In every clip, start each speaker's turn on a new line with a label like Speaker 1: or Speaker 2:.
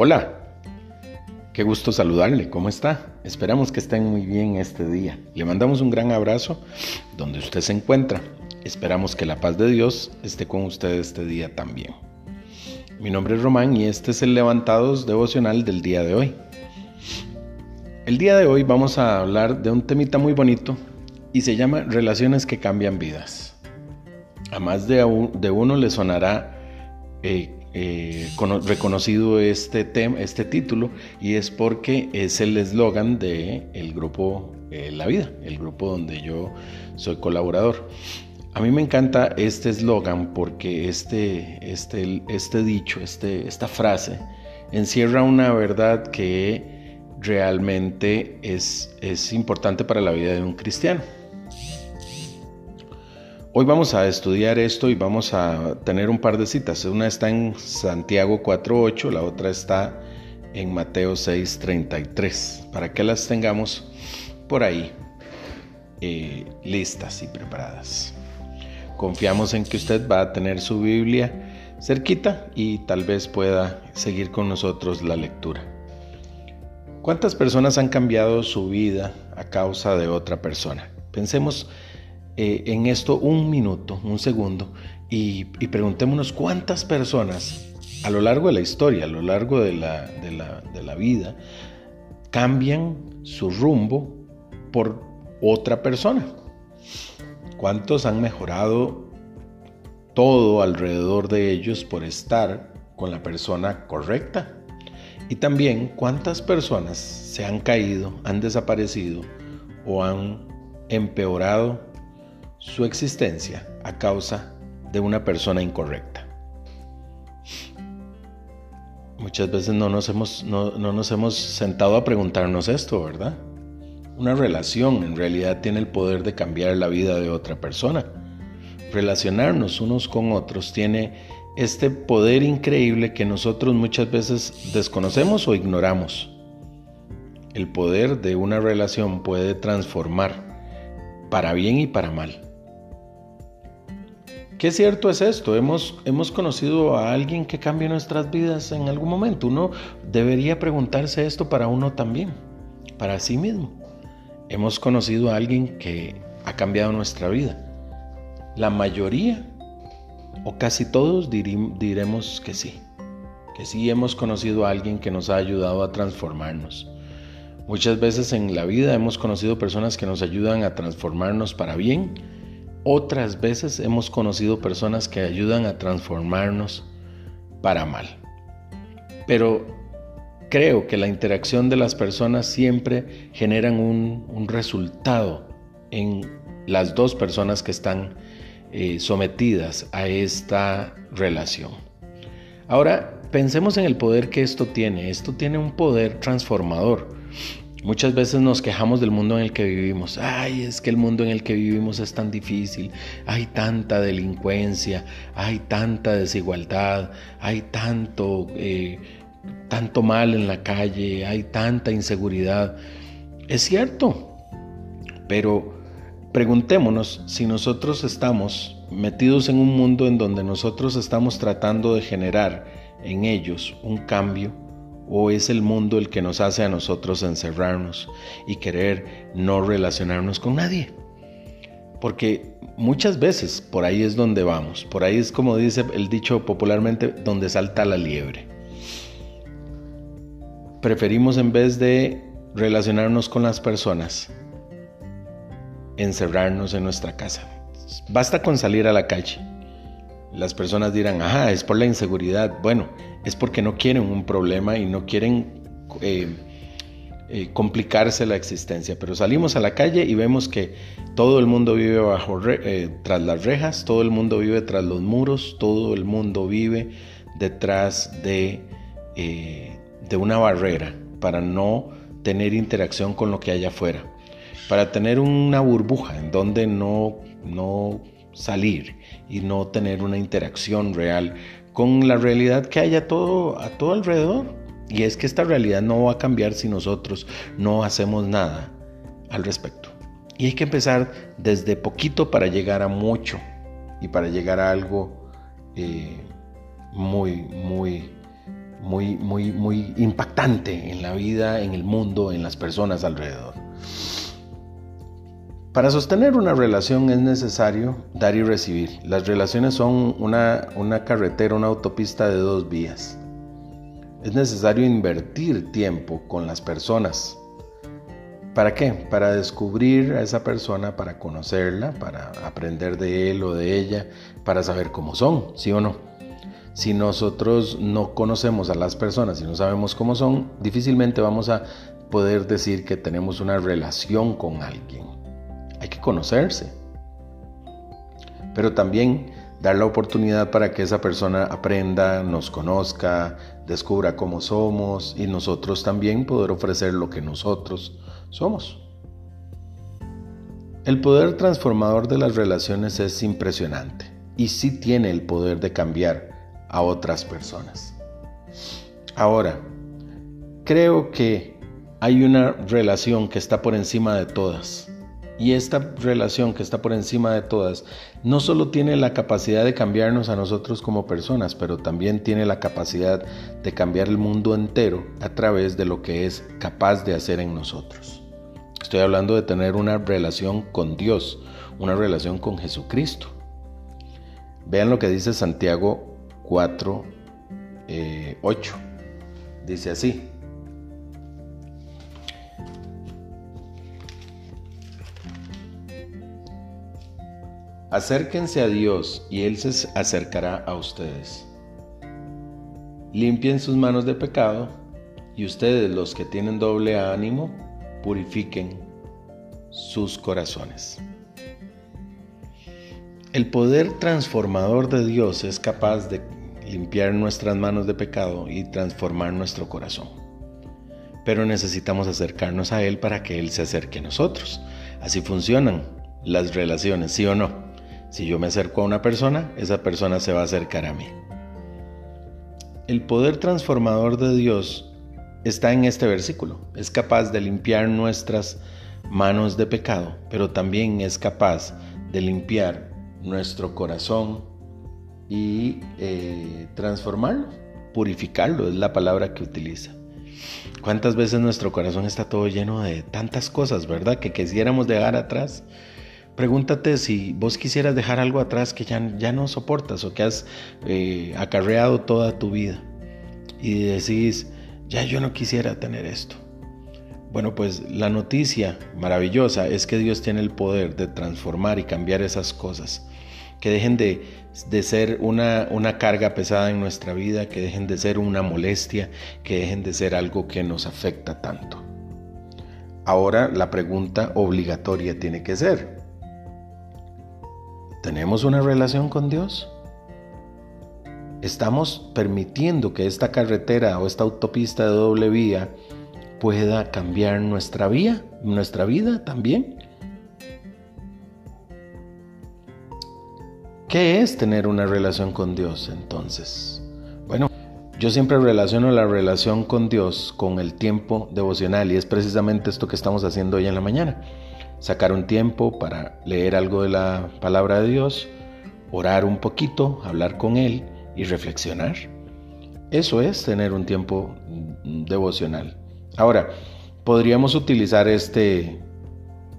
Speaker 1: Hola, qué gusto saludarle, ¿cómo está? Esperamos que estén muy bien este día. Le mandamos un gran abrazo donde usted se encuentra. Esperamos que la paz de Dios esté con usted este día también. Mi nombre es Román y este es el Levantados devocional del día de hoy. El día de hoy vamos a hablar de un temita muy bonito y se llama Relaciones que cambian vidas. A más de, uno le sonará eh, eh, reconocido este, tema, este título y es porque es el eslogan del el grupo eh, La Vida, el grupo donde yo soy colaborador. A mí me encanta este eslogan porque este, este, este dicho, este, esta frase, encierra una verdad que realmente es, es importante para la vida de un cristiano. Hoy vamos a estudiar esto y vamos a tener un par de citas. Una está en Santiago 4.8, la otra está en Mateo 6.33, para que las tengamos por ahí eh, listas y preparadas. Confiamos en que usted va a tener su Biblia cerquita y tal vez pueda seguir con nosotros la lectura. ¿Cuántas personas han cambiado su vida a causa de otra persona? Pensemos eh, en esto un minuto, un segundo, y, preguntémonos cuántas personas a lo largo de la historia, a lo largo de la, de la vida, cambian su rumbo por otra persona. ¿Cuántos han mejorado todo alrededor de ellos por estar con la persona correcta? Y también cuántas personas se han caído, han desaparecido o han empeorado su existencia a causa de una persona incorrecta. Muchas veces no nos hemos, no, nos hemos sentado a preguntarnos esto, ¿verdad? Una relación en realidad tiene el poder de cambiar la vida de otra persona. Relacionarnos unos con otros tiene este poder increíble que nosotros muchas veces desconocemos o ignoramos. El poder de una relación puede transformar para bien y para mal. Qué cierto es esto, hemos, hemos conocido a alguien que cambie nuestras vidas en algún momento. Uno debería preguntarse esto para uno también, para sí mismo. Hemos conocido a alguien que ha cambiado nuestra vida. La mayoría, o casi todos, diremos que sí, que sí hemos conocido a alguien que nos ha ayudado a transformarnos. Muchas veces en la vida hemos conocido personas que nos ayudan a transformarnos para bien otras veces hemos conocido personas que ayudan a transformarnos para mal. Pero creo que la interacción de las personas siempre generan un, resultado en las dos personas que están eh, sometidas a esta relación. Ahora, pensemos en el poder que esto tiene. Esto tiene un poder transformador. Muchas veces nos quejamos del mundo en el que vivimos. Ay, es que el mundo en el que vivimos es tan difícil. Hay tanta delincuencia, hay tanta desigualdad, hay tanto, eh, tanto mal en la calle, hay tanta inseguridad. Es cierto, pero preguntémonos si nosotros estamos metidos en un mundo en donde nosotros estamos tratando de generar en ellos un cambio ¿O es el mundo el que nos hace a nosotros encerrarnos y querer no relacionarnos con nadie? Porque muchas veces por ahí es donde vamos, por ahí es como dice el dicho popularmente, donde salta la liebre. Preferimos en vez de relacionarnos con las personas, encerrarnos en nuestra casa. Basta con salir a la calle las personas dirán, ajá, es por la inseguridad. Bueno, es porque no quieren un problema y no quieren eh, eh, complicarse la existencia. Pero salimos a la calle y vemos que todo el mundo vive bajo eh, tras las rejas, todo el mundo vive tras los muros, todo el mundo vive detrás de, de una barrera para no tener interacción con lo que hay afuera, para tener una burbuja en donde no, no salir y no tener una interacción real con la realidad que hay a todo, a todo alrededor. Y es que esta realidad no va a cambiar si nosotros no hacemos nada al respecto. Y hay que empezar desde poquito para llegar a mucho y para llegar a algo eh, muy, muy muy, muy, muy impactante en la vida, en el mundo, en las personas alrededor. Para sostener una relación es necesario dar y recibir. Las relaciones son una, una carretera, una autopista de dos vías. Es necesario invertir tiempo con las personas. ¿Para qué? Para descubrir a esa persona, para conocerla, para aprender de él o de ella, para saber cómo son, ¿sí o no? Si nosotros no conocemos a las personas y no sabemos cómo son, difícilmente vamos a poder decir que tenemos una relación con alguien. Hay que conocerse. Pero también dar la oportunidad para que esa persona aprenda, nos conozca, descubra cómo somos y nosotros también poder ofrecer lo que nosotros somos. El poder transformador de las relaciones es impresionante y sí tiene el poder de cambiar a otras personas. Ahora, creo que hay una relación que está por encima de todas. Y esta relación que está por encima de todas no solo tiene la capacidad de cambiarnos a nosotros como personas, pero también tiene la capacidad de cambiar el mundo entero a través de lo que es capaz de hacer en nosotros. Estoy hablando de tener una relación con Dios, una relación con Jesucristo. Vean lo que dice Santiago 4, 8. Eh, Dice así. Acérquense a Dios y Él se acercará a ustedes. Limpien sus manos de pecado y ustedes los que tienen doble ánimo, purifiquen sus corazones. El poder transformador de Dios es capaz de limpiar nuestras manos de pecado y transformar nuestro corazón. Pero necesitamos acercarnos a Él para que Él se acerque a nosotros. Así funcionan las relaciones, ¿sí o no? Si yo me acerco a una persona, esa persona se va a acercar a mí. El poder transformador de Dios está en este versículo. Es capaz de limpiar nuestras manos de pecado, pero también es capaz de limpiar nuestro corazón y eh, transformarlo, purificarlo, es la palabra que utiliza. ¿Cuántas veces nuestro corazón está todo lleno de tantas cosas, verdad? Que quisiéramos dejar atrás. Pregúntate si vos quisieras dejar algo atrás que ya, ya no soportas o que has eh, acarreado toda tu vida y decís, ya yo no quisiera tener esto. Bueno, pues la noticia maravillosa es que Dios tiene el poder de transformar y cambiar esas cosas que dejen de, ser una, una, carga pesada en nuestra vida, que dejen de ser una molestia, que dejen de ser algo que nos afecta tanto. Ahora la pregunta obligatoria tiene que ser, ¿tenemos una relación con Dios? ¿Estamos permitiendo que esta carretera o esta autopista de doble vía pueda cambiar nuestra vía, nuestra vida también? ¿Qué es tener una relación con Dios entonces? Bueno, yo siempre relaciono la relación con Dios con el tiempo devocional y es precisamente esto que estamos haciendo hoy en la mañana. Sacar un tiempo para leer algo de la palabra de Dios, orar un poquito, hablar con Él y reflexionar. Eso es tener un tiempo devocional. Ahora, podríamos utilizar este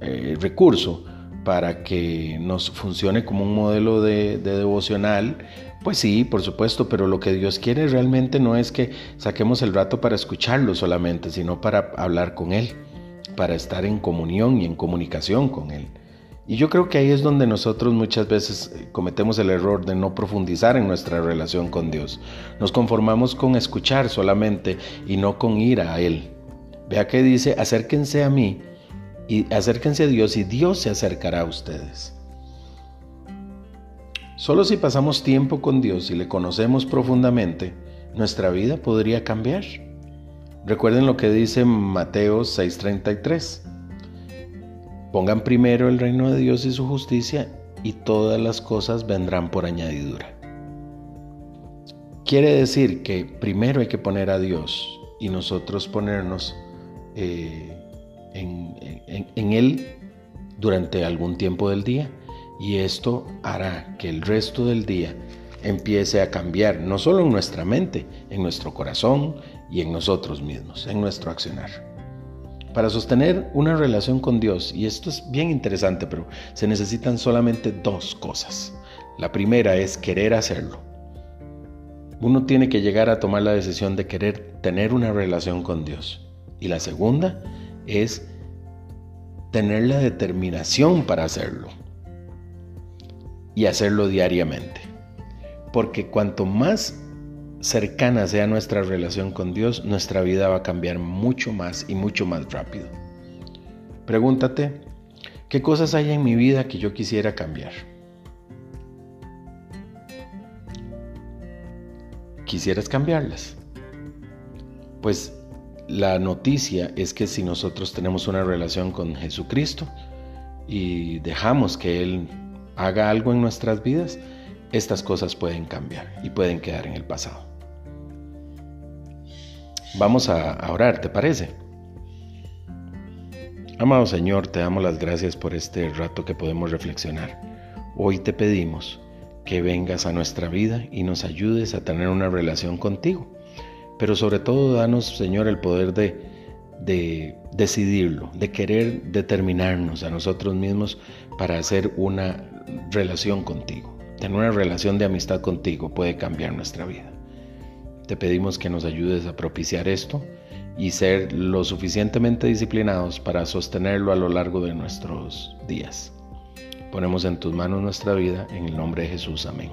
Speaker 1: eh, recurso para que nos funcione como un modelo de, devocional, pues sí, por supuesto, pero lo que Dios quiere realmente no es que saquemos el rato para escucharlo solamente, sino para hablar con Él, para estar en comunión y en comunicación con Él. Y yo creo que ahí es donde nosotros muchas veces eh, cometemos el error de no profundizar en nuestra relación con Dios. Nos conformamos con escuchar solamente y no con ir a Él. Vea que dice, acérquense a mí y acérquense a Dios y Dios se acercará a ustedes. Solo si pasamos tiempo con Dios y le conocemos profundamente, nuestra vida podría cambiar. Recuerden lo que dice Mateo 6:33. Pongan primero el reino de Dios y su justicia y todas las cosas vendrán por añadidura. Quiere decir que primero hay que poner a Dios y nosotros ponernos eh, en, Él durante algún tiempo del día y esto hará que el resto del día empiece a cambiar, no solo en nuestra mente, en nuestro corazón y en nosotros mismos, en nuestro accionar. Para sostener una relación con Dios, y esto es bien interesante, pero se necesitan solamente dos cosas. La primera es querer hacerlo. Uno tiene que llegar a tomar la decisión de querer tener una relación con Dios. Y la segunda es tener la determinación para hacerlo y hacerlo diariamente. Porque cuanto más cercana sea nuestra relación con Dios, nuestra vida va a cambiar mucho más y mucho más rápido. Pregúntate, ¿qué cosas hay en mi vida que yo quisiera cambiar? ¿Quisieras cambiarlas? Pues la noticia es que si nosotros tenemos una relación con Jesucristo y dejamos que Él haga algo en nuestras vidas, estas cosas pueden cambiar y pueden quedar en el pasado. Vamos a, orar, ¿te parece? Amado Señor, te damos las gracias por este rato que podemos reflexionar. Hoy te pedimos que vengas a nuestra vida y nos ayudes a tener una relación contigo. Pero sobre todo danos, Señor, el poder de, de decidirlo, de querer determinarnos a nosotros mismos para hacer una relación contigo. Tener una relación de amistad contigo puede cambiar nuestra vida. Te pedimos que nos ayudes a propiciar esto y ser lo suficientemente disciplinados para sostenerlo a lo largo de nuestros días. Ponemos en tus manos nuestra vida, en el nombre de Jesús, amén.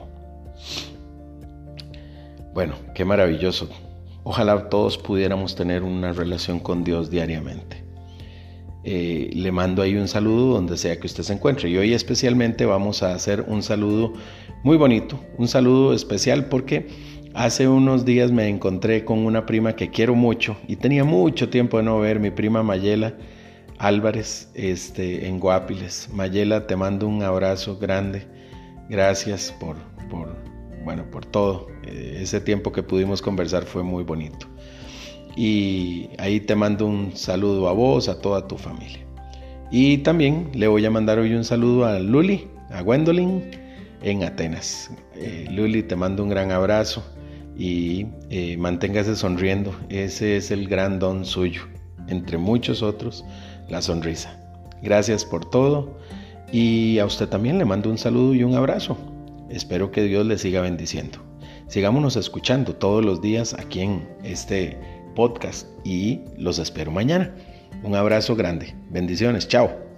Speaker 1: Bueno, qué maravilloso. Ojalá todos pudiéramos tener una relación con Dios diariamente. Eh, le mando ahí un saludo donde sea que usted se encuentre. Y hoy especialmente vamos a hacer un saludo muy bonito, un saludo especial porque hace unos días me encontré con una prima que quiero mucho y tenía mucho tiempo de no ver, mi prima Mayela Álvarez este, en Guapiles. Mayela, te mando un abrazo grande. Gracias por, por, bueno, por todo. Eh, ese tiempo que pudimos conversar fue muy bonito. Y ahí te mando un saludo a vos, a toda tu familia. Y también le voy a mandar hoy un saludo a Luli, a Gwendolyn en Atenas. Eh, Luli, te mando un gran abrazo y eh, manténgase sonriendo. Ese es el gran don suyo, entre muchos otros, la sonrisa. Gracias por todo y a usted también le mando un saludo y un abrazo. Espero que Dios le siga bendiciendo. Sigámonos escuchando todos los días aquí en este podcast y los espero mañana. Un abrazo grande. Bendiciones. Chao.